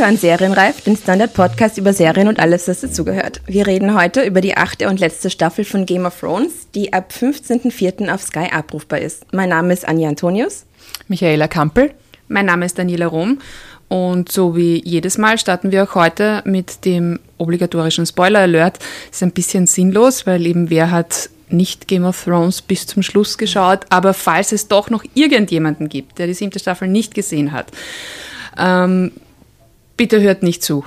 hören Serienreif, den Standard-Podcast über Serien und alles, was dazugehört. Wir reden heute über die achte und letzte Staffel von Game of Thrones, die ab 15.04. auf Sky abrufbar ist. Mein Name ist Anja Antonius. Michaela Kampel. Mein Name ist Daniela Rom. Und so wie jedes Mal starten wir auch heute mit dem obligatorischen Spoiler-Alert. Ist ein bisschen sinnlos, weil eben wer hat nicht Game of Thrones bis zum Schluss geschaut, aber falls es doch noch irgendjemanden gibt, der die siebte Staffel nicht gesehen hat, ähm, bitte hört nicht zu.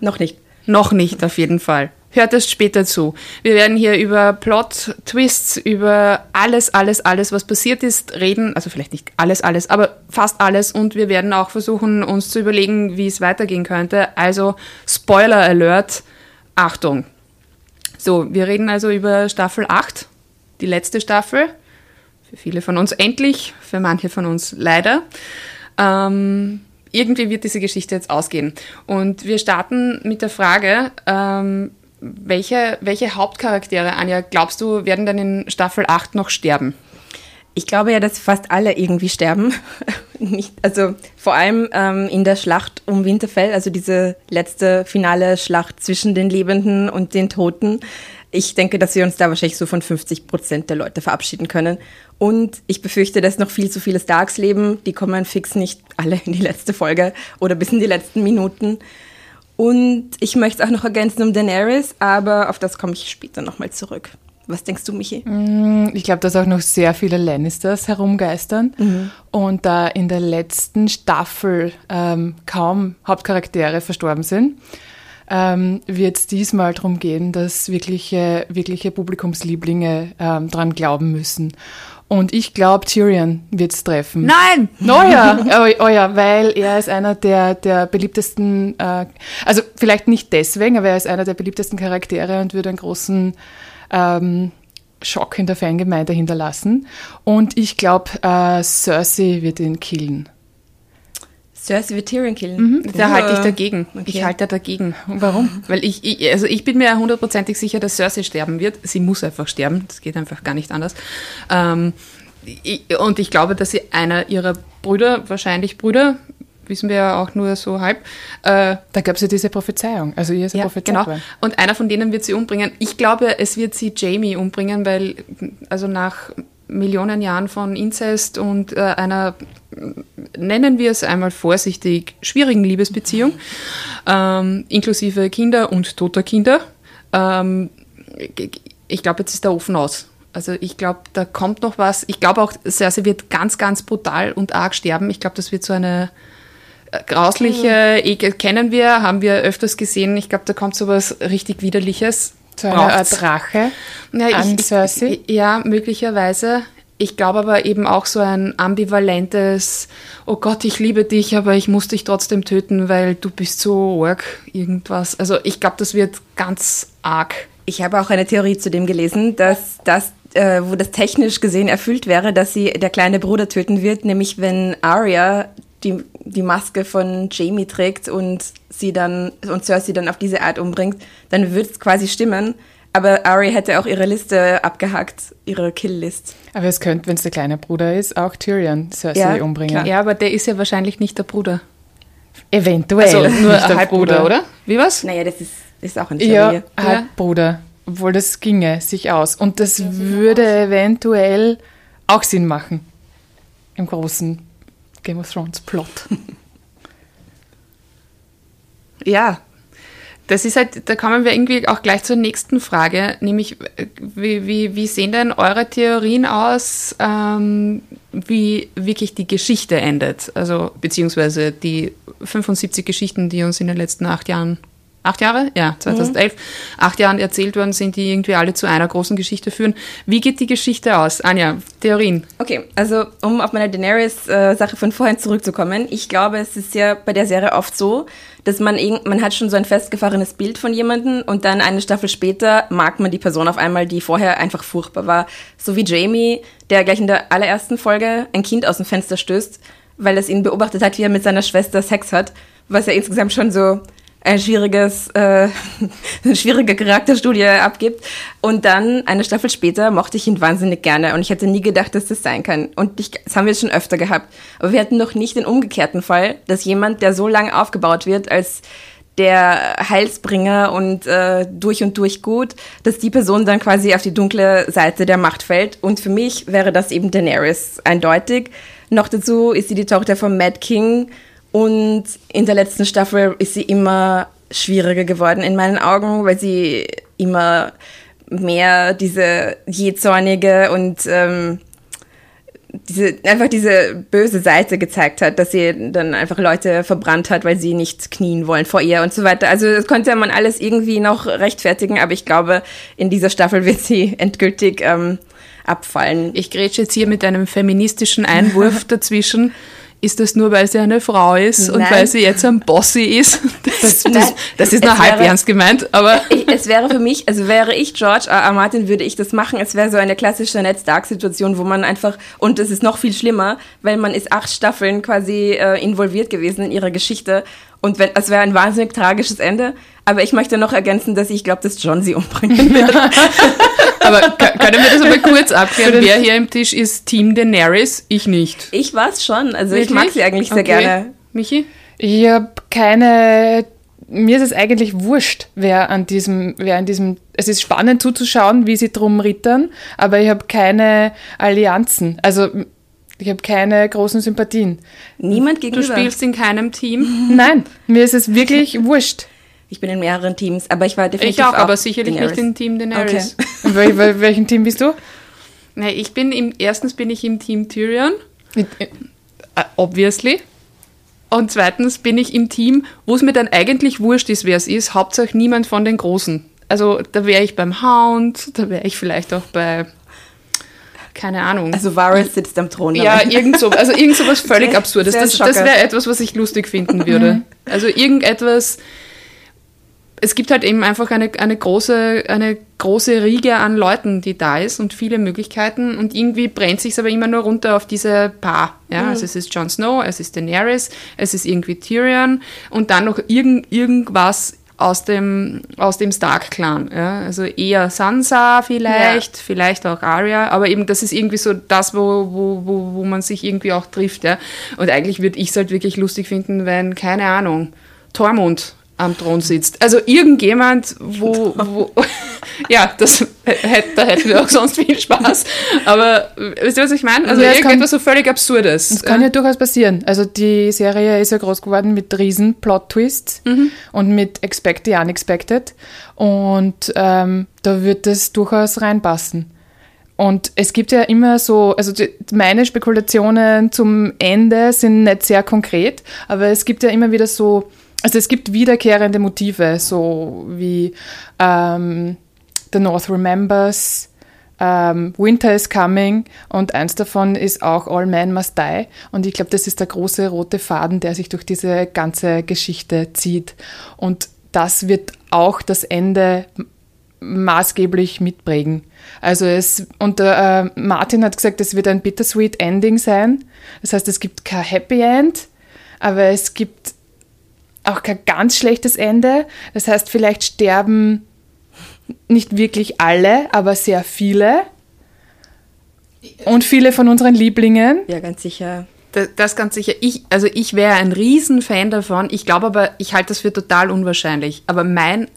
Noch nicht. Noch nicht, auf jeden Fall. Hört es später zu. Wir werden hier über Plot, Twists, über alles, alles, alles, was passiert ist, reden. Also vielleicht nicht alles, alles, aber fast alles. Und wir werden auch versuchen, uns zu überlegen, wie es weitergehen könnte. Also Spoiler Alert. Achtung. So, wir reden also über Staffel 8, die letzte Staffel. Für viele von uns endlich, für manche von uns leider. Ähm, irgendwie wird diese Geschichte jetzt ausgehen. Und wir starten mit der Frage, ähm, welche, welche Hauptcharaktere, Anja, glaubst du, werden dann in Staffel 8 noch sterben? Ich glaube ja, dass fast alle irgendwie sterben. Nicht, also vor allem ähm, in der Schlacht um Winterfell, also diese letzte finale Schlacht zwischen den Lebenden und den Toten. Ich denke, dass wir uns da wahrscheinlich so von 50 Prozent der Leute verabschieden können. Und ich befürchte, dass noch viel zu viele Starks leben. Die kommen fix nicht alle in die letzte Folge oder bis in die letzten Minuten. Und ich möchte es auch noch ergänzen um Daenerys, aber auf das komme ich später nochmal zurück. Was denkst du, Michi? Ich glaube, dass auch noch sehr viele Lannisters herumgeistern mhm. und da in der letzten Staffel ähm, kaum Hauptcharaktere verstorben sind, ähm, wird es diesmal darum gehen, dass wirkliche, wirkliche Publikumslieblinge ähm, dran glauben müssen. Und ich glaube, Tyrion wird es treffen. Nein! Oh ja, oh, oh, ja, weil er ist einer der, der beliebtesten, äh, also vielleicht nicht deswegen, aber er ist einer der beliebtesten Charaktere und wird einen großen ähm, Schock in der Fangemeinde hinterlassen. Und ich glaube, äh, Cersei wird ihn killen. Cersei wird Tyrion killen. Mhm, da halte ich dagegen. Okay. Ich halte dagegen. Warum? Weil ich, ich, also ich bin mir hundertprozentig sicher, dass Cersei sterben wird. Sie muss einfach sterben. Das geht einfach gar nicht anders. Ähm, ich, und ich glaube, dass sie einer ihrer Brüder, wahrscheinlich Brüder, wissen wir ja auch nur so halb. Äh, da gab es ja diese Prophezeiung. Also ihr ist ja, genau. Worden. Und einer von denen wird sie umbringen. Ich glaube, es wird sie Jamie umbringen, weil also nach Millionen Jahren von Inzest und äh, einer, nennen wir es einmal vorsichtig, schwierigen Liebesbeziehung, ähm, inklusive Kinder und toter Kinder. Ähm, ich glaube, jetzt ist der Ofen aus. Also ich glaube, da kommt noch was. Ich glaube auch, Cersei wird ganz, ganz brutal und arg sterben. Ich glaube, das wird so eine äh, grausliche, mhm. kennen wir, haben wir öfters gesehen. Ich glaube, da kommt so was richtig Widerliches. So eine Art Drache ja, ich, an Cersei? ja, möglicherweise. Ich glaube aber eben auch so ein ambivalentes, oh Gott, ich liebe dich, aber ich muss dich trotzdem töten, weil du bist so arg, irgendwas. Also ich glaube, das wird ganz arg. Ich habe auch eine Theorie zu dem gelesen, dass das, äh, wo das technisch gesehen erfüllt wäre, dass sie der kleine Bruder töten wird, nämlich wenn Arya die, die Maske von Jamie trägt und sie dann und Cersei dann auf diese Art umbringt, dann wird es quasi stimmen. Aber Ari hätte auch ihre Liste abgehackt, ihre Kill-List. Aber es könnte, wenn es der kleine Bruder ist, auch Tyrion Cersei ja, umbringen. Klar. Ja, aber der ist ja wahrscheinlich nicht der Bruder. Eventuell. Also nur ein Halbbruder, oder? Wie was? Naja, das ist, ist auch ein Theorie. Ja, Halbbruder. Obwohl das ginge sich aus. Und das würde eventuell auch Sinn machen. Im großen Game of Thrones Plot. ja, das ist halt, da kommen wir irgendwie auch gleich zur nächsten Frage, nämlich wie, wie, wie sehen denn eure Theorien aus, ähm, wie wirklich die Geschichte endet? Also beziehungsweise die 75 Geschichten, die uns in den letzten acht Jahren acht Jahre? Ja, 2011. Mhm. Acht Jahren erzählt worden sind, die irgendwie alle zu einer großen Geschichte führen. Wie geht die Geschichte aus? Anja, Theorien. Okay, also um auf meine Daenerys-Sache von vorhin zurückzukommen. Ich glaube, es ist ja bei der Serie oft so, dass man, man hat schon so ein festgefahrenes Bild von jemandem und dann eine Staffel später mag man die Person auf einmal, die vorher einfach furchtbar war. So wie Jamie, der gleich in der allerersten Folge ein Kind aus dem Fenster stößt, weil es ihn beobachtet hat, wie er mit seiner Schwester Sex hat, was ja insgesamt schon so ein schwieriges, äh, eine schwierige Charakterstudie abgibt. Und dann eine Staffel später mochte ich ihn wahnsinnig gerne und ich hätte nie gedacht, dass das sein kann. Und ich, das haben wir schon öfter gehabt. Aber wir hatten noch nicht den umgekehrten Fall, dass jemand, der so lange aufgebaut wird als der Heilsbringer und äh, durch und durch gut, dass die Person dann quasi auf die dunkle Seite der Macht fällt. Und für mich wäre das eben Daenerys eindeutig. Noch dazu ist sie die Tochter von Mad King und in der letzten Staffel ist sie immer schwieriger geworden in meinen Augen, weil sie immer mehr diese jähzornige und ähm, diese, einfach diese böse Seite gezeigt hat, dass sie dann einfach Leute verbrannt hat, weil sie nicht knien wollen vor ihr und so weiter. Also das konnte man alles irgendwie noch rechtfertigen, aber ich glaube, in dieser Staffel wird sie endgültig ähm, abfallen. Ich grätsche jetzt hier mit einem feministischen Einwurf dazwischen ist das nur, weil sie eine Frau ist Nein. und weil sie jetzt ein Bossy ist? Das, das, das ist nur halb wäre, ernst gemeint, aber. Ich, es wäre für mich, also wäre ich George R. R. Martin, würde ich das machen. Es wäre so eine klassische Ned Stark-Situation, wo man einfach, und es ist noch viel schlimmer, weil man ist acht Staffeln quasi äh, involviert gewesen in ihrer Geschichte. Und wenn, es wäre ein wahnsinnig tragisches Ende. Aber ich möchte noch ergänzen, dass ich glaube, dass John sie umbringen wird. Aber können wir das aber kurz abklären? Wer hier im Tisch ist Team Daenerys? Ich nicht. Ich war es schon. Also Wirklich? ich mag sie eigentlich sehr okay. gerne. Michi? Ich habe keine mir ist es eigentlich wurscht, wer an diesem, wer an diesem, es ist spannend zuzuschauen, wie sie drum rittern, aber ich habe keine Allianzen. Also ich habe keine großen Sympathien. Niemand gegenüber. Du spielst in keinem Team? Nein, mir ist es wirklich wurscht. Ich bin in mehreren Teams, aber ich war definitiv Ich auch, auch aber sicherlich Daenerys. nicht im Team Daenerys. Okay. Wel wel welchen Team bist du? Nee, ich bin im, erstens bin ich im Team Tyrion. Äh, obviously. Und zweitens bin ich im Team, wo es mir dann eigentlich wurscht ist, wer es ist, Hauptsache niemand von den Großen. Also da wäre ich beim Hound, da wäre ich vielleicht auch bei keine Ahnung. Also Varys sitzt am Thron. Ja, irgend so, also irgend so was völlig Absurdes. Das, das wäre etwas, was ich lustig finden würde. Mhm. Also irgendetwas, es gibt halt eben einfach eine, eine, große, eine große Riege an Leuten, die da ist und viele Möglichkeiten und irgendwie brennt sich aber immer nur runter auf diese Paar. Ja, mhm. also es ist Jon Snow, es ist Daenerys, es ist irgendwie Tyrion und dann noch irgend, irgendwas aus dem, aus dem Stark-Clan. Ja? Also eher Sansa vielleicht, ja. vielleicht auch Arya, aber eben das ist irgendwie so das, wo, wo, wo, wo man sich irgendwie auch trifft. Ja? Und eigentlich würde ich es halt wirklich lustig finden, wenn, keine Ahnung, Tormund am Thron sitzt. Also irgendjemand, wo, wo ja, das hätte, da hätten wir auch sonst viel Spaß. Aber wisst ihr, was ich meine? Also ja, irgendetwas so völlig Absurdes. Das kann ja durchaus passieren. Also die Serie ist ja groß geworden mit riesen Plot-Twists mhm. und mit Expect the Unexpected. Und ähm, da wird das durchaus reinpassen. Und es gibt ja immer so, also die, meine Spekulationen zum Ende sind nicht sehr konkret, aber es gibt ja immer wieder so also es gibt wiederkehrende Motive, so wie ähm, The North Remembers, ähm, Winter is Coming und eins davon ist auch All Men Must Die. Und ich glaube, das ist der große rote Faden, der sich durch diese ganze Geschichte zieht. Und das wird auch das Ende maßgeblich mitprägen. Also es, und äh, Martin hat gesagt, es wird ein bittersweet Ending sein. Das heißt, es gibt kein Happy End, aber es gibt auch kein ganz schlechtes Ende. Das heißt, vielleicht sterben nicht wirklich alle, aber sehr viele. Und viele von unseren Lieblingen. Ja, ganz sicher. Das, das ganz sicher. Ich, also ich wäre ein Riesenfan davon. Ich glaube aber, ich halte das für total unwahrscheinlich. Aber mein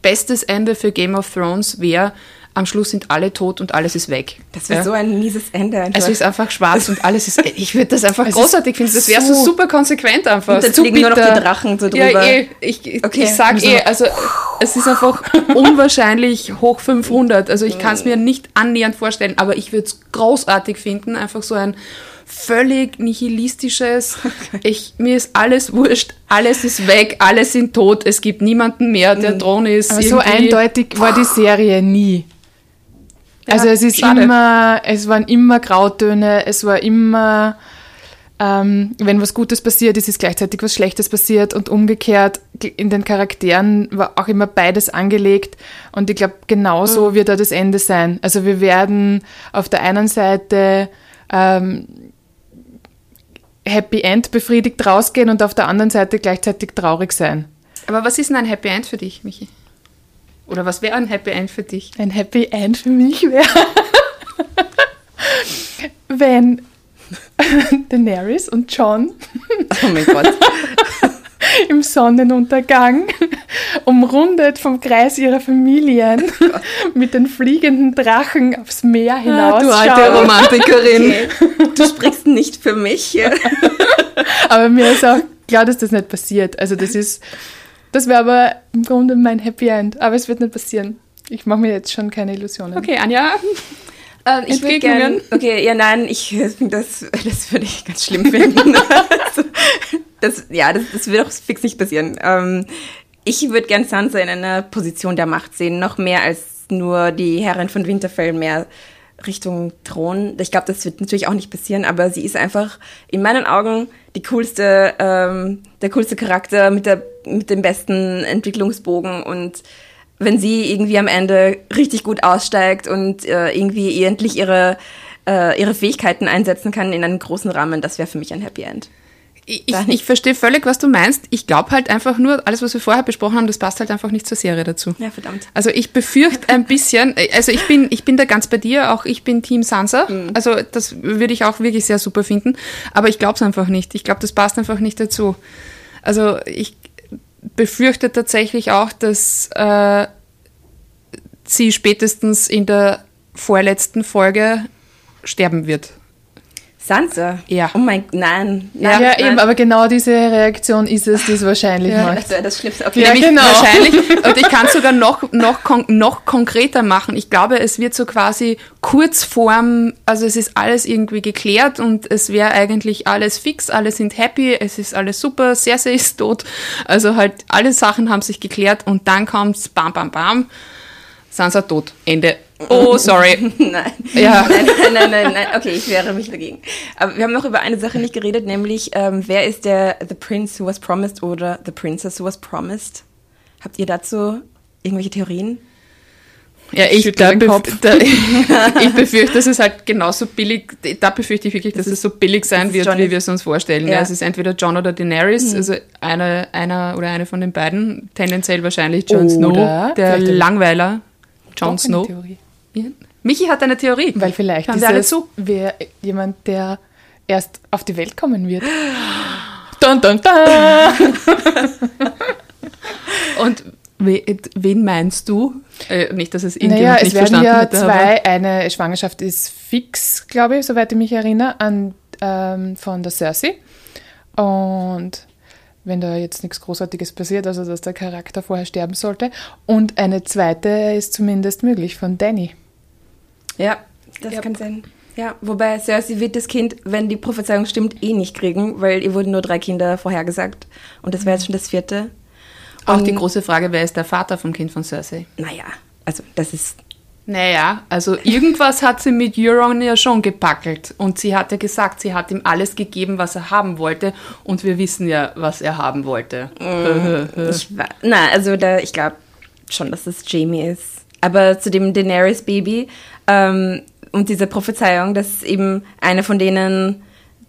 bestes Ende für Game of Thrones wäre, am Schluss sind alle tot und alles ist weg. Das wäre ja? so ein mieses Ende einfach. Es ist einfach schwarz und alles ist. Ich würde das einfach großartig finden. Das wäre so, so, super konsequent einfach. Und dann fliegen nur noch die Drachen so drüber. Ja, eh. Ich, okay. ich sag eh, also es ist einfach unwahrscheinlich hoch 500. Also ich kann es mir nicht annähernd vorstellen, aber ich würde es großartig finden. Einfach so ein völlig nihilistisches, ich, mir ist alles wurscht, alles ist weg, alle sind tot, es gibt niemanden mehr, der Thron ist. Aber so eindeutig war die Serie nie. Ja, also es ist schade. immer, es waren immer Grautöne, es war immer, ähm, wenn was Gutes passiert ist, ist gleichzeitig was Schlechtes passiert und umgekehrt in den Charakteren war auch immer beides angelegt und ich glaube, genauso mhm. wird da das Ende sein. Also wir werden auf der einen Seite ähm, Happy End befriedigt rausgehen und auf der anderen Seite gleichzeitig traurig sein. Aber was ist denn ein Happy End für dich, Michi? Oder was wäre ein Happy End für dich? Ein Happy End für mich wäre, wenn Daenerys und John Oh mein Gott. im Sonnenuntergang, umrundet vom Kreis ihrer Familien, mit den fliegenden Drachen aufs Meer hinaus. du alte Romantikerin. Okay. Du sprichst nicht für mich. Aber mir ist auch klar, dass das nicht passiert. Also das ist, das wäre aber im Grunde mein Happy End. Aber es wird nicht passieren. Ich mache mir jetzt schon keine Illusionen. Okay, Anja. Ähm, ich würde gerne. Okay, ja, nein, ich finde das, das würde ich ganz schlimm finden. das, ja, das, das wird auch fix nicht passieren. Ähm, ich würde gern Sansa in einer Position der Macht sehen, noch mehr als nur die Herrin von Winterfell, mehr Richtung Thron. Ich glaube, das wird natürlich auch nicht passieren, aber sie ist einfach in meinen Augen die coolste, ähm, der coolste Charakter mit der mit dem besten Entwicklungsbogen und wenn sie irgendwie am Ende richtig gut aussteigt und äh, irgendwie endlich ihre, äh, ihre Fähigkeiten einsetzen kann in einem großen Rahmen, das wäre für mich ein Happy End. Ich, ich, ich verstehe völlig, was du meinst. Ich glaube halt einfach nur, alles, was wir vorher besprochen haben, das passt halt einfach nicht zur Serie dazu. Ja, verdammt. Also ich befürchte ein bisschen, also ich bin, ich bin da ganz bei dir, auch ich bin Team Sansa. Also das würde ich auch wirklich sehr super finden. Aber ich glaube es einfach nicht. Ich glaube, das passt einfach nicht dazu. Also ich befürchte tatsächlich auch, dass äh, sie spätestens in der vorletzten Folge sterben wird. Sansa? Ja. Oh mein, nein. Ja, nein, eben, aber genau diese Reaktion ist es, die es wahrscheinlich macht. Das das Schlimmste. Okay, Ja, genau. wahrscheinlich, und ich kann es sogar noch, noch, noch konkreter machen. Ich glaube, es wird so quasi kurz vorm, also es ist alles irgendwie geklärt und es wäre eigentlich alles fix, alle sind happy, es ist alles super, Cersei ist tot. Also halt alle Sachen haben sich geklärt und dann kommt's bam, bam, bam, Sansa tot, Ende. Oh, sorry. Nein. Ja. Nein, nein, nein, nein, nein. Okay, ich wehre mich dagegen. Aber wir haben noch über eine Sache nicht geredet, nämlich ähm, wer ist der The Prince Who Was Promised oder The Princess Who Was Promised? Habt ihr dazu irgendwelche Theorien? Ja, ich, da bef da, ich befürchte, dass es halt genauso billig, da befürchte ich wirklich, dass es so billig sein wird, John- wie wir es uns vorstellen. Ja. Ja. Es ist entweder John oder Daenerys, also einer, einer oder eine von den beiden, tendenziell wahrscheinlich Jon Oder Snow, der Langweiler, Jon Snow. Theorie. Michi hat eine Theorie. Weil vielleicht Hören ist alle es zu. wer, jemand, der erst auf die Welt kommen wird. Dun, dun, dun. Und we, wen meinst du? Äh, nicht, dass es Naja, irgendjemand es nicht werden verstanden ja zwei, eine Schwangerschaft ist fix, glaube ich, soweit ich mich erinnere, an, ähm, von der Cersei. Und wenn da jetzt nichts Großartiges passiert, also dass der Charakter vorher sterben sollte. Und eine zweite ist zumindest möglich von Danny. Ja, das kann sein. Ja, wobei Cersei wird das Kind, wenn die Prophezeiung stimmt, eh nicht kriegen, weil ihr wurden nur drei Kinder vorhergesagt. Und das wäre jetzt schon das vierte. Auch Und- die große Frage, wer ist der Vater vom Kind von Cersei? Naja, also das ist Naja, also irgendwas hat sie mit Euron ja schon gepackelt. Und sie hat ja gesagt, sie hat ihm alles gegeben, was er haben wollte. Und wir wissen ja, was er haben wollte. Ich war, na, also da, ich glaube schon, dass es Jamie ist. Aber zu dem Daenerys Baby ähm, und dieser Prophezeiung, dass eben eine von denen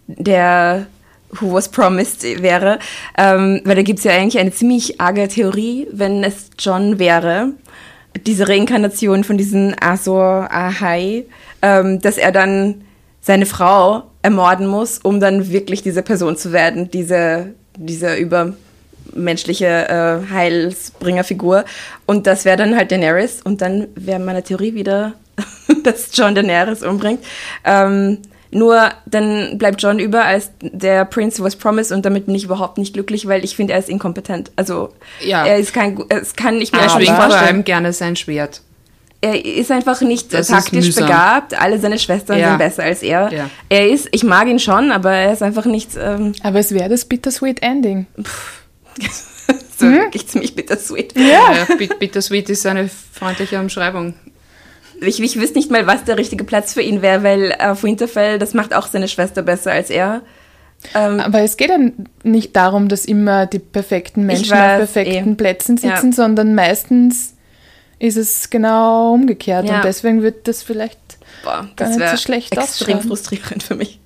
der Who Was Promised wäre, ähm, weil da gibt es ja eigentlich eine ziemlich arge Theorie, wenn es John wäre, diese Reinkarnation von diesem Azor Ahai, ähm, dass er dann seine Frau ermorden muss, um dann wirklich diese Person zu werden, diese, diese übermenschliche äh, Heilsbringerfigur. Und das wäre dann halt Daenerys. Und dann wäre meine Theorie wieder, dass John Daenerys umbringt. Ähm, nur dann bleibt John über als der Prince was promised und damit bin ich überhaupt nicht glücklich, weil ich finde, er ist inkompetent. Also Ja. er ist kein, es kann nicht mehr Er schwingt vor allem gerne sein Schwert. Er ist einfach nicht Das taktisch begabt. Alle seine Schwestern Ja. sind besser als er. Ja. Er ist, ich mag ihn schon, aber er ist einfach nicht ähm, Aber es wäre das Bittersweet Ending. so wirklich ziemlich bittersweet. Ja. Bit- Bittersweet ist eine freundliche Umschreibung. Ich, ich wüsste nicht mal, was der richtige Platz für ihn wäre, weil auf Winterfell, das macht auch seine Schwester besser als er. Ähm, Aber es geht ja nicht darum, dass immer die perfekten Menschen weiß, auf perfekten eh. Plätzen Ja. sitzen, sondern meistens ist es genau umgekehrt. Ja. Und deswegen wird das vielleicht boah, gar das nicht wäre so schlecht extrem ausschauen. frustrierend für mich.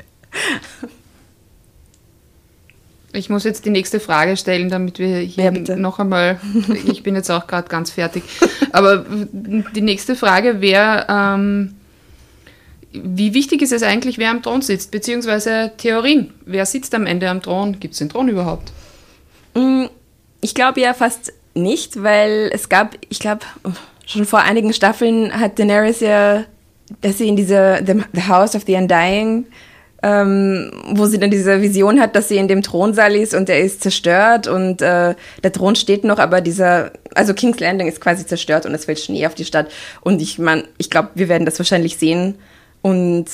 Ich muss jetzt die nächste Frage stellen, damit wir hier Ja, noch einmal. Ich bin jetzt auch gerade ganz fertig. Aber die nächste Frage wäre, ähm, wie wichtig ist es eigentlich, wer am Thron sitzt? Beziehungsweise Theorien. Wer sitzt am Ende am Thron? Gibt es den Thron überhaupt? Mm, Ich glaube ja fast nicht, weil es gab, ich glaube, schon vor einigen Staffeln hat Daenerys ja, dass sie in diese The, the House of the Undying, ähm, wo sie dann diese Vision hat, dass sie in dem Thronsaal ist und der ist zerstört und äh, der Thron steht noch, aber dieser, also King's Landing ist quasi zerstört und es fällt Schnee auf die Stadt. Und ich meine, ich glaube, wir werden das wahrscheinlich sehen und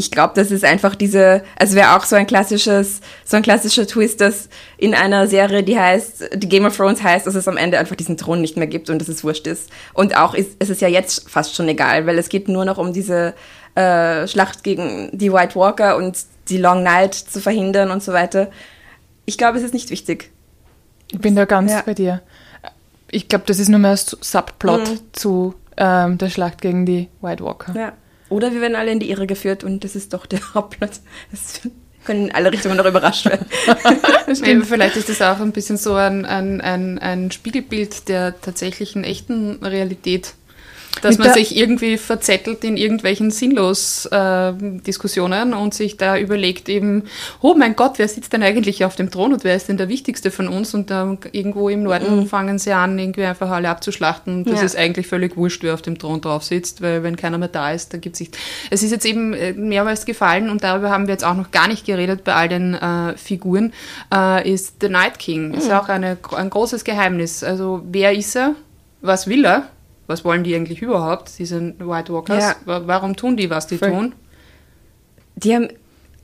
ich glaube, das ist einfach diese, also wäre auch so ein klassisches, so ein klassischer Twist, dass in einer Serie, die heißt, die Game of Thrones heißt, dass es am Ende einfach diesen Thron nicht mehr gibt und dass es wurscht ist. Und auch ist, es ist ja jetzt fast schon egal, weil es geht nur noch um diese äh, Schlacht gegen die White Walker und die Long Night zu verhindern und so weiter. Ich glaube, es ist nicht wichtig. Ich bin da ganz Ja. bei dir. Ich glaube, das ist nur mehr ein Subplot Mhm. zu ähm, der Schlacht gegen die White Walker. Ja. Oder wir werden alle in die Irre geführt und das ist doch der Hauptplot. Das können in alle Richtungen noch überrascht werden. Eben, vielleicht ist das auch ein bisschen so ein, ein, ein, ein Spiegelbild der tatsächlichen echten Realität. Dass man sich irgendwie verzettelt in irgendwelchen sinnlos äh, Diskussionen und sich da überlegt eben, oh mein Gott, wer sitzt denn eigentlich auf dem Thron und wer ist denn der Wichtigste von uns? Und da irgendwo im Norden fangen sie an, irgendwie einfach alle abzuschlachten. Das Ja. ist eigentlich völlig wurscht, wer auf dem Thron drauf sitzt, weil wenn keiner mehr da ist, dann gibt es nicht. Es ist jetzt eben äh, mehrmals gefallen und darüber haben wir jetzt auch noch gar nicht geredet bei all den äh, Figuren, äh, ist The Night King. Ist auch eine, ein großes Geheimnis. Also wer ist er? Was will er? Was wollen die eigentlich überhaupt, diese White Walkers? Ja. Wa- Warum tun die, was die Voll. tun? Die haben,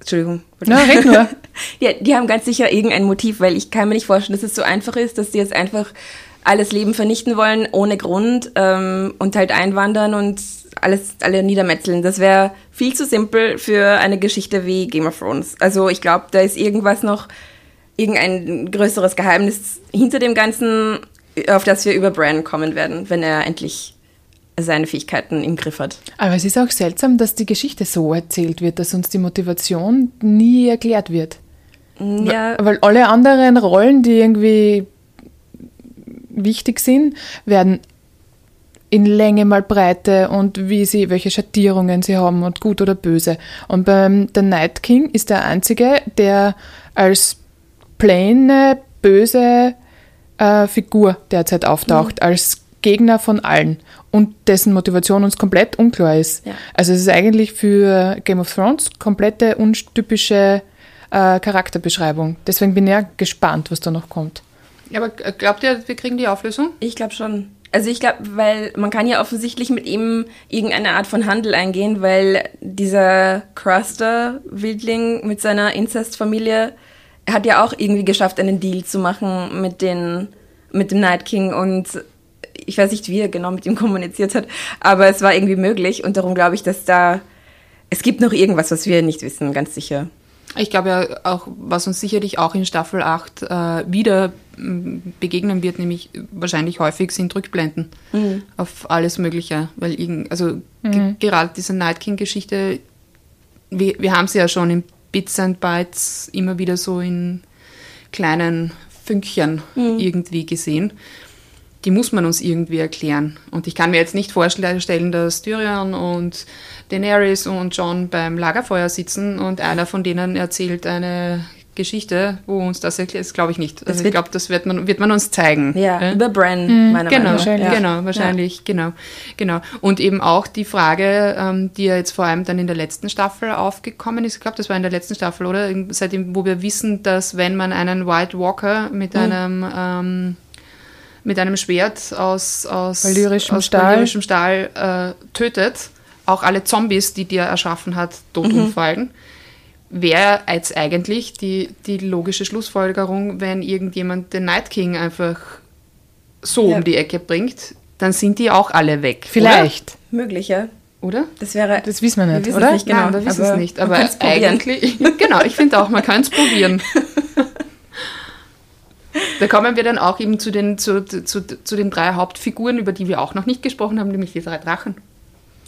Entschuldigung. Na, red nur. Ja, die haben ganz sicher irgendein Motiv, weil ich kann mir nicht vorstellen, dass es so einfach ist, dass die jetzt einfach alles Leben vernichten wollen, ohne Grund, ähm, und halt einwandern und alles, alle niedermetzeln. Das wäre viel zu simpel für eine Geschichte wie Game of Thrones. Also ich glaube, da ist irgendwas noch, irgendein größeres Geheimnis hinter dem Ganzen, auf das wir über Bran kommen werden, wenn er endlich seine Fähigkeiten im Griff hat. Aber es ist auch seltsam, dass die Geschichte so erzählt wird, dass uns die Motivation nie erklärt wird. Ja, Weil alle anderen Rollen, die irgendwie wichtig sind, werden in Länge mal Breite und wie sie, welche Schattierungen sie haben und gut oder böse. Und beim The Night King ist der einzige, der als plane, böse äh, Figur derzeit auftaucht, als Gegner von allen und dessen Motivation uns komplett unklar ist. Ja. Also es ist eigentlich für Game of Thrones komplette untypische äh, Charakterbeschreibung. Deswegen bin ich ja gespannt, was da noch kommt. Aber äh, glaubt ihr, wir kriegen die Auflösung? Ich glaube schon. Also ich glaube, weil man kann ja offensichtlich mit ihm irgendeine Art von Handel eingehen, weil dieser Cruster-Wildling mit seiner Inzestfamilie hat ja auch irgendwie geschafft, einen Deal zu machen mit, den, mit dem Night King und ich weiß nicht, wie er genau mit ihm kommuniziert hat, aber es war irgendwie möglich und darum glaube ich, dass da, es gibt noch irgendwas, was wir nicht wissen, ganz sicher. Ich glaube ja auch, was uns sicherlich auch in Staffel 8 äh, wieder m, begegnen wird, nämlich wahrscheinlich häufig sind Rückblenden auf alles Mögliche. Weil irgend, also ge gerade diese Night King-Geschichte, wir, wir haben sie ja schon in Bits and Bytes immer wieder so in kleinen Fünkchen irgendwie gesehen. Die muss man uns irgendwie erklären. Und ich kann mir jetzt nicht vorstellen, dass Tyrion und Daenerys und John beim Lagerfeuer sitzen und einer von denen erzählt eine Geschichte, wo uns das erklärt. Das glaube ich nicht. Also ich glaube, das wird man, wird man uns zeigen. Ja, Ja? über Bran, meiner Genau, Meinung nach. wahrscheinlich. Ja. genau, wahrscheinlich, genau, genau. Und eben auch die Frage, ähm, die ja jetzt vor allem dann in der letzten Staffel aufgekommen ist, ich glaube, das war in der letzten Staffel, oder? Seitdem, wo wir wissen, dass wenn man einen White Walker mit Mhm. einem ähm, mit einem Schwert aus, aus, Valyrischem aus Stahl. Stahl äh, tötet, auch alle Zombies, die der erschaffen hat, tot Mhm. umfallen. Wäre jetzt eigentlich die, die logische Schlussfolgerung, wenn irgendjemand den Night King einfach so Ja. um die Ecke bringt, dann sind die auch alle weg. Vielleicht. Möglich, ja. Oder? Das wäre. Das wissen wir Wir nicht, wissen oder? es nicht genau. Nein, wir wissen es aber nicht. man Aber eigentlich, genau, ich finde auch, man kann es probieren. Da kommen wir dann auch eben zu den, zu, zu, zu den drei Hauptfiguren, über die wir auch noch nicht gesprochen haben, nämlich die drei Drachen.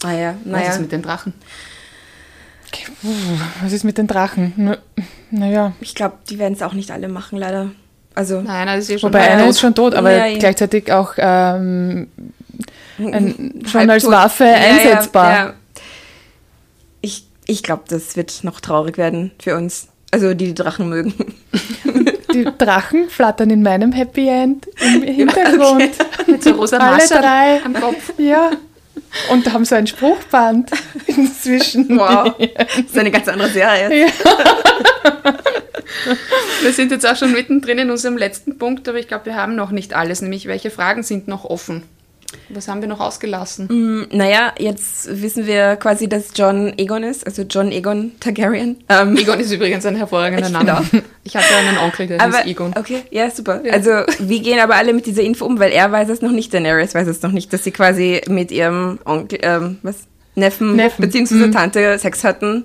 Ah ja, Was naja. ist mit den Drachen? Was ist mit den Drachen? Na- Naja. Ich glaube, die werden es auch nicht alle machen, leider. Also, Nein, das ist ja schon Wobei einer tot. ist schon tot, aber Ja, ja. gleichzeitig auch ähm, ein, schon als tot. Waffe Ja, einsetzbar. Ja, ja. Ich, ich glaube, das wird noch traurig werden für uns. Also, die die Drachen mögen. Die Drachen flattern in meinem Happy End im Hintergrund. Mit so rosa Alle Masche drei. am Kopf. Ja. Und haben so ein Spruchband inzwischen. Wow. Das ist eine ganz andere Serie. jetzt. Wir sind jetzt auch schon mittendrin in unserem letzten Punkt, aber ich glaube, wir haben noch nicht alles, nämlich welche Fragen sind noch offen? Was haben wir noch ausgelassen? Mm, Naja, jetzt wissen wir quasi, dass John Egon ist, also John Egon Targaryen. Ähm, Egon ist übrigens ein hervorragender Ich Name. finde Ich hatte einen Onkel, der aber, hieß Egon. okay, ja, super. Also, wir gehen aber alle mit dieser Info um, weil er weiß es noch nicht, Daenerys weiß es noch nicht, dass sie quasi mit ihrem Onkel, ähm, was, Neffen, Neffen, beziehungsweise Tante Sex hatten.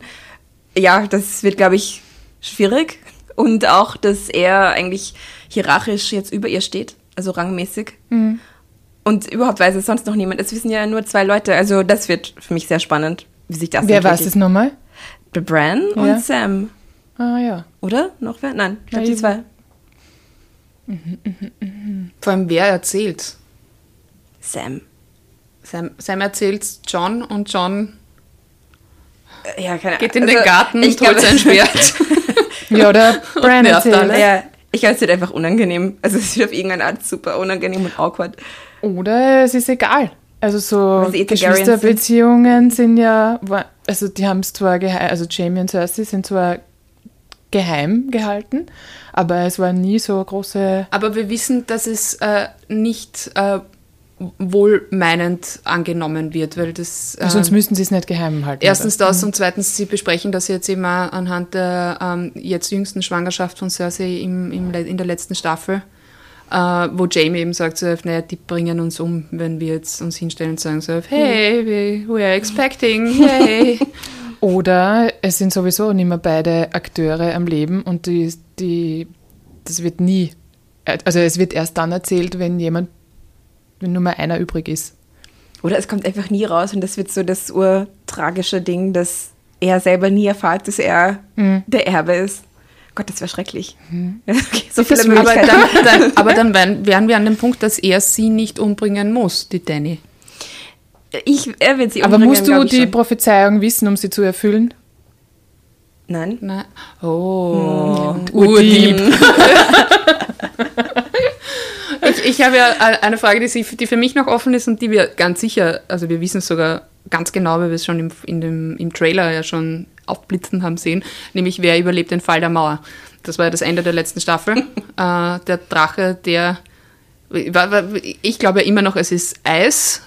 Ja, das wird, glaube ich, schwierig. Und auch, dass er eigentlich hierarchisch jetzt über ihr steht, also rangmäßig. Und überhaupt weiß es sonst noch niemand. Es wissen ja nur zwei Leute. Also das wird für mich sehr spannend, wie sich das Wer weiß entwickelt. es nochmal? The Bran Ja. und Sam. Ah ja. Oder? Noch wer? Nein, ich glaube die zwei. Vor allem, wer erzählt? Sam. Sam, Sam erzählt John und John Äh, Ja, keine geht in also, den Garten und holt sein Schwert. Ja, oder Bran erzählt. Ja, ich glaube, es wird einfach unangenehm. Also es wird auf irgendeine Art super unangenehm und awkward. Oder es ist egal. Also so eh Targaryens sind. Geschwisterbeziehungen sind ja, also die haben es zwar geheim, also Jamie und Cersei sind zwar geheim gehalten, aber es war nie so große. Aber wir wissen, dass es äh, nicht äh, wohlmeinend angenommen wird, weil das. Äh, Sonst müssten sie es nicht geheim halten. Erstens das und zweitens, sie besprechen das jetzt immer anhand der ähm, jetzt jüngsten Schwangerschaft von Cersei im, im, in der letzten Staffel, wo Jamie eben sagt, so, naja, die bringen uns um, wenn wir jetzt uns hinstellen und sagen so, hey, we, we are expecting, yay. Oder es sind sowieso nicht mehr beide Akteure am Leben und die, die, das wird nie, also es wird erst dann erzählt, wenn jemand, wenn nur mal einer übrig ist. Oder es kommt einfach nie raus und das wird so das urtragische Ding, dass er selber nie erfahrt, dass er der Erbe ist. Gott, das wäre schrecklich. Okay, so viele Das aber Möglichkeiten. dann, dann, aber dann wären, wären wir an dem Punkt, dass er sie nicht umbringen muss, die Danny. Ich, er wird sie Aber umbringen, musst du die schon. Prophezeiung wissen, um sie zu erfüllen? Nein. Nein. Oh, Urdieb. Ich, ich habe ja eine Frage, die, sie, die für mich noch offen ist und die wir ganz sicher, also wir wissen es sogar ganz genau, weil wir es schon im, in dem, im Trailer ja schon aufblitzen haben sehen, nämlich wer überlebt den Fall der Mauer. Das war ja das Ende der letzten Staffel. äh, der Drache, der, ich glaube ja immer noch, es ist Eis.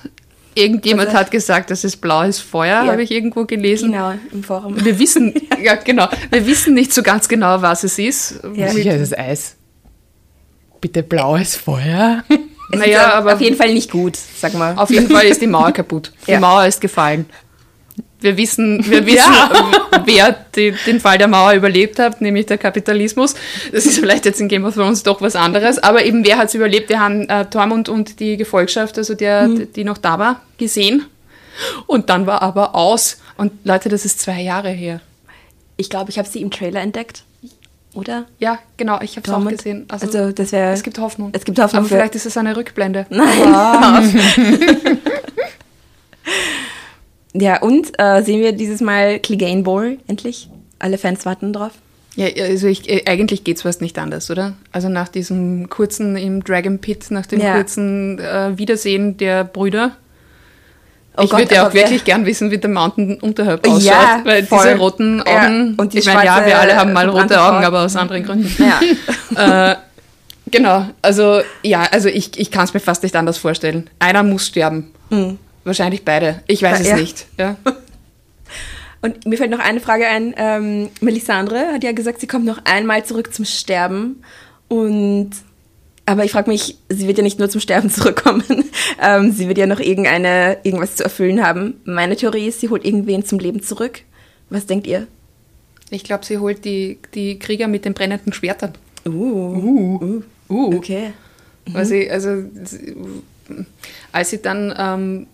Irgendjemand Also- hat gesagt, das ist blaues Feuer, Ja. habe ich irgendwo gelesen. Genau, im Forum. Wir wissen, ja genau, wir wissen nicht so ganz genau, was es ist. Ja. Sicher ist es Eis. Bitte blaues Feuer. Es Naja, aber- auf jeden Fall nicht gut, sag mal. Auf jeden Fall ist die Mauer kaputt. Die Ja. Mauer ist gefallen. Wir wissen, wir wissen wer die, den Fall der Mauer überlebt hat, nämlich der Kapitalismus. Das ist vielleicht jetzt in Game of Thrones doch was anderes, aber eben wer hat es überlebt? Wir haben äh, Tormund und die Gefolgschaft, also der, die noch da war, gesehen. Und dann war aber aus. Und Leute, das ist zwei Jahre her. Ich glaube, ich habe sie im Trailer entdeckt. Oder? Ja, genau, ich habe es auch gesehen. Also, das wäre. es gibt Hoffnung. Es gibt Hoffnung Aber vielleicht ist es eine Rückblende. Nein. ja, und äh, sehen wir dieses Mal Clegane Bowl endlich? Alle Fans warten drauf. Ja, also ich, äh, eigentlich geht's fast nicht anders, oder? Also nach diesem kurzen im Dragon Pit, nach dem Ja. kurzen äh, Wiedersehen der Brüder. Oh ich Gott, würde ja auch wirklich gern wissen, wie der Mountain unterhalb ausschaut, Ja, weil voll. diese roten Ja, Augen, und die ich meine, ja, wir alle haben mal verbrannte rote Augen, aber aus anderen Gründen. Ja. äh, genau, also ja, also ich, ich kann es mir fast nicht anders vorstellen. Einer muss sterben. Wahrscheinlich beide. Ich weiß es Ja. nicht. Ja. Und mir fällt noch eine Frage ein. Ähm, Melisandre hat ja gesagt, sie kommt noch einmal zurück zum Sterben. Und aber ich frage mich, sie wird ja nicht nur zum Sterben zurückkommen. ähm, sie wird ja noch irgendeine, irgendwas zu erfüllen haben. Meine Theorie ist, sie holt irgendwen zum Leben zurück. Was denkt ihr? Ich glaube, sie holt die, die Krieger mit den brennenden Schwertern. Uh. Uh. Uh. Okay. Weil sie, also, sie, als sie dann ähm,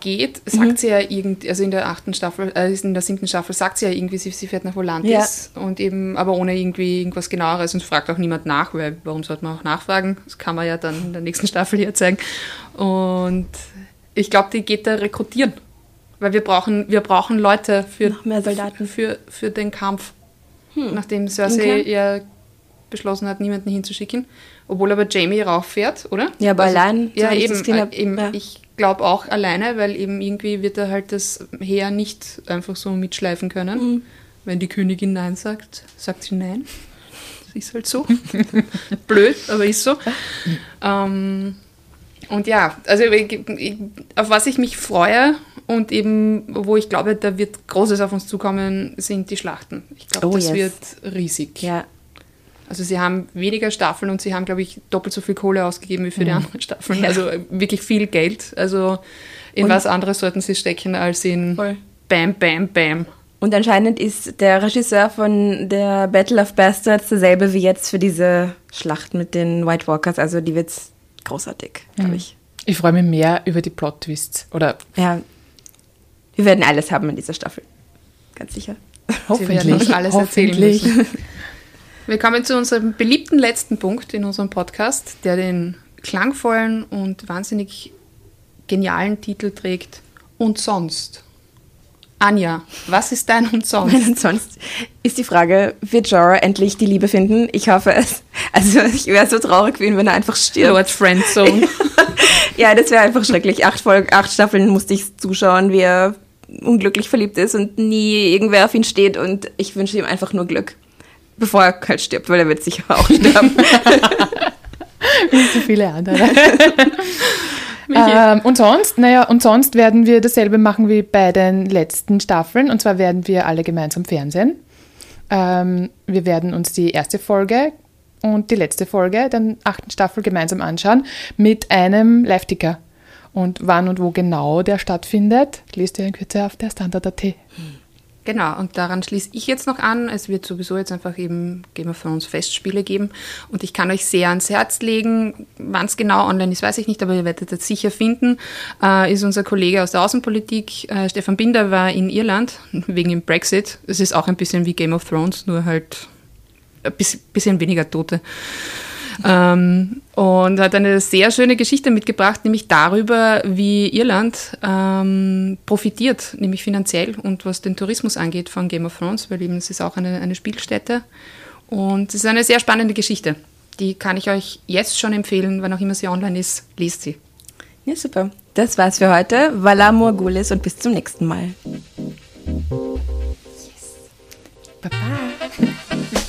geht, sagt mhm. sie ja irgendwie, also in der achten Staffel, äh, in der siebten Staffel sagt sie ja irgendwie, sie, sie fährt nach Volantis ja. und eben, aber ohne irgendwie irgendwas genaueres und fragt auch niemand nach, weil warum sollte man auch nachfragen? Das kann man ja dann in der nächsten Staffel hier zeigen. Und ich glaube, die geht da rekrutieren. Weil wir brauchen, wir brauchen Leute für, Noch mehr Soldaten. für, für den Kampf. Hm. Nachdem Cersei okay. ja beschlossen hat, niemanden hinzuschicken. Obwohl aber Jamie rauffährt, oder? Ja, aber also, allein. Ja, eben. Äh, eben ja. Ich glaube auch alleine, weil eben irgendwie wird er halt das Heer nicht einfach so mitschleifen können. Mhm. Wenn die Königin Nein sagt, sagt sie Nein. Das ist halt so. Blöd, aber ist so. Ähm, und ja, also auf was ich mich freue und eben, wo ich glaube, da wird Großes auf uns zukommen, sind die Schlachten. Ich glaube, oh, das yes. wird riesig. Ja. Also sie haben weniger Staffeln und sie haben, glaube ich, doppelt so viel Kohle ausgegeben wie für mhm. die anderen Staffeln. Ja. Also wirklich viel Geld. Also in und was anderes sollten sie stecken als in Voll. Bam, Bam, Bam. Und anscheinend ist der Regisseur von der Battle of Bastards derselbe wie jetzt für diese Schlacht mit den White Walkers. Also die wird großartig, glaube mhm. ich. Ich freue mich mehr über die Plot-Twists. Oder ja, wir werden alles haben in dieser Staffel. Ganz sicher. Hoffentlich. alles Hoffentlich. Wir kommen zu unserem beliebten letzten Punkt in unserem Podcast, der den klangvollen und wahnsinnig genialen Titel trägt. Und sonst? Anja, was ist dein und sonst? Mein und sonst ist die Frage, wird Jorah endlich die Liebe finden? Ich hoffe es. Also ich wäre so traurig für ihn, wenn er einfach stirbt. Lord Friendzone. ja, das wäre einfach schrecklich. Acht, Folge, acht Staffeln musste ich zuschauen, wie er unglücklich verliebt ist und nie irgendwer auf ihn steht und ich wünsche ihm einfach nur Glück bevor er halt stirbt, weil er wird sicher auch sterben. Wie so viele andere. ähm, und sonst, naja, und sonst werden wir dasselbe machen wie bei den letzten Staffeln. Und zwar werden wir alle gemeinsam fernsehen. Ähm, wir werden uns die erste Folge und die letzte Folge der achten Staffel gemeinsam anschauen mit einem Live-Ticker. Und wann und wo genau der stattfindet, lest ihr in Kürze auf der Standard.at. Hm. Genau, und daran schließe ich jetzt noch an. Es wird sowieso jetzt einfach eben Game of Thrones Festspiele geben. Und ich kann euch sehr ans Herz legen, wann es genau online ist, weiß ich nicht, aber ihr werdet es sicher finden. Äh, ist unser Kollege aus der Außenpolitik, äh, Stefan Binder, war in Irland wegen dem Brexit. Es ist auch ein bisschen wie Game of Thrones, nur halt ein bisschen weniger Tote. Ähm, und hat eine sehr schöne Geschichte mitgebracht, nämlich darüber, wie Irland ähm, profitiert, nämlich finanziell und was den Tourismus angeht von Game of Thrones, weil eben es ist auch eine, eine Spielstätte. Und es ist eine sehr spannende Geschichte. Die kann ich euch jetzt schon empfehlen, wann auch immer sie online ist, lest sie. Ja, super. Das war's für heute. Vala Morgulis und bis zum nächsten Mal. Yes. Bye bye.